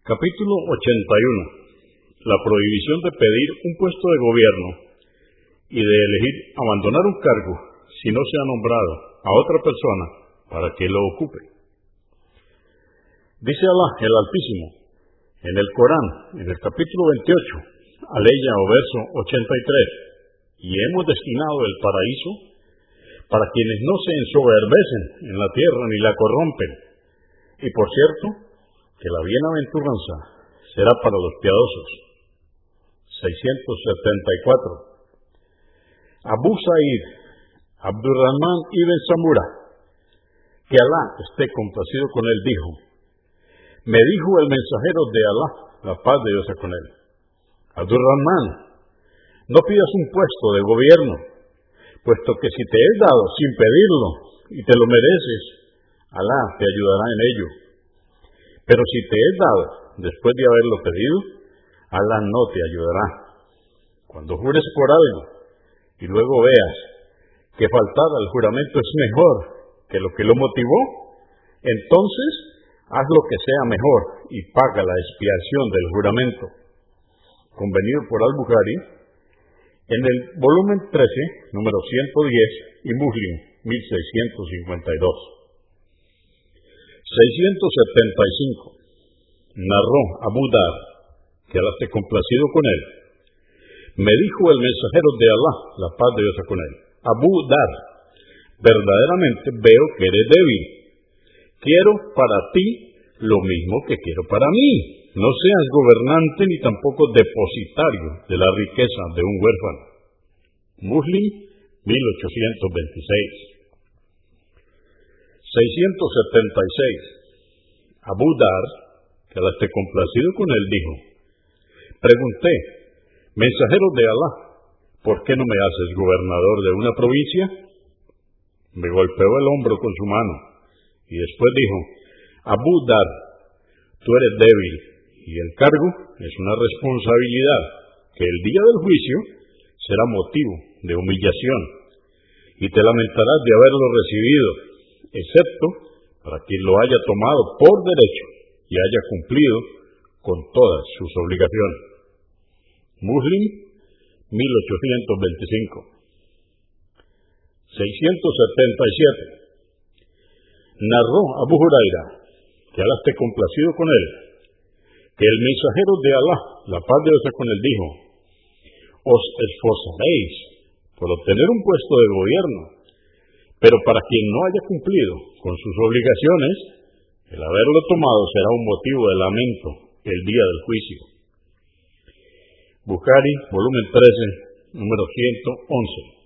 Capítulo 81. La prohibición de pedir un puesto de gobierno y de elegir abandonar un cargo si no se ha nombrado a otra persona para que lo ocupe. Dice Allah, el Altísimo, en el Corán, en el capítulo 28, aleya o verso 83, y hemos destinado el paraíso para quienes no se ensoberbecen en la tierra ni la corrompen. Y por cierto, que la bienaventuranza será para los piadosos. 674. Abu Sa'id, Abdurrahman ibn Samura, que Alá esté complacido con él, dijo, me dijo el mensajero de Alá, la paz de Dios con él, Abdurrahman, no pidas un puesto de gobierno, puesto que si te es dado sin pedirlo y te lo mereces, Alá te ayudará en ello. Pero si te es dado después de haberlo pedido, Alá no te ayudará. Cuando jures por algo y luego veas que faltar al juramento es mejor que lo que lo motivó, entonces haz lo que sea mejor y paga la expiación del juramento. Convenido por Al-Bukhari, en el volumen 13, número 110, y Muslim, 1652. 675. Narró Abu Dar, que Alá esté complacido con él. Me dijo el mensajero de Alá, la paz de Dios con él. Abu Dar, verdaderamente veo que eres débil. Quiero para ti lo mismo que quiero para mí no seas gobernante ni tampoco depositario de la riqueza de un huérfano. Muslim, 1826. 676. Abu Dar, que la esté complacido con él, dijo, pregunté, mensajero de Alá, ¿por qué no me haces gobernador de una provincia? Me golpeó el hombro con su mano y después dijo, Abu Dar, tú eres débil y el cargo es una responsabilidad que el día del juicio será motivo de humillación y te lamentarás de haberlo recibido, excepto para quien lo haya tomado por derecho y haya cumplido con todas sus obligaciones. Muslim, 1825. 677. Narró Abu Huraira, que Alá esté complacido con él, que el mensajero de Alá, la paz de Dios con él, dijo, os esforzaréis por obtener un puesto de gobierno, pero para quien no haya cumplido con sus obligaciones, el haberlo tomado será un motivo de lamento el día del juicio. Bukhari, volumen 13, número 111.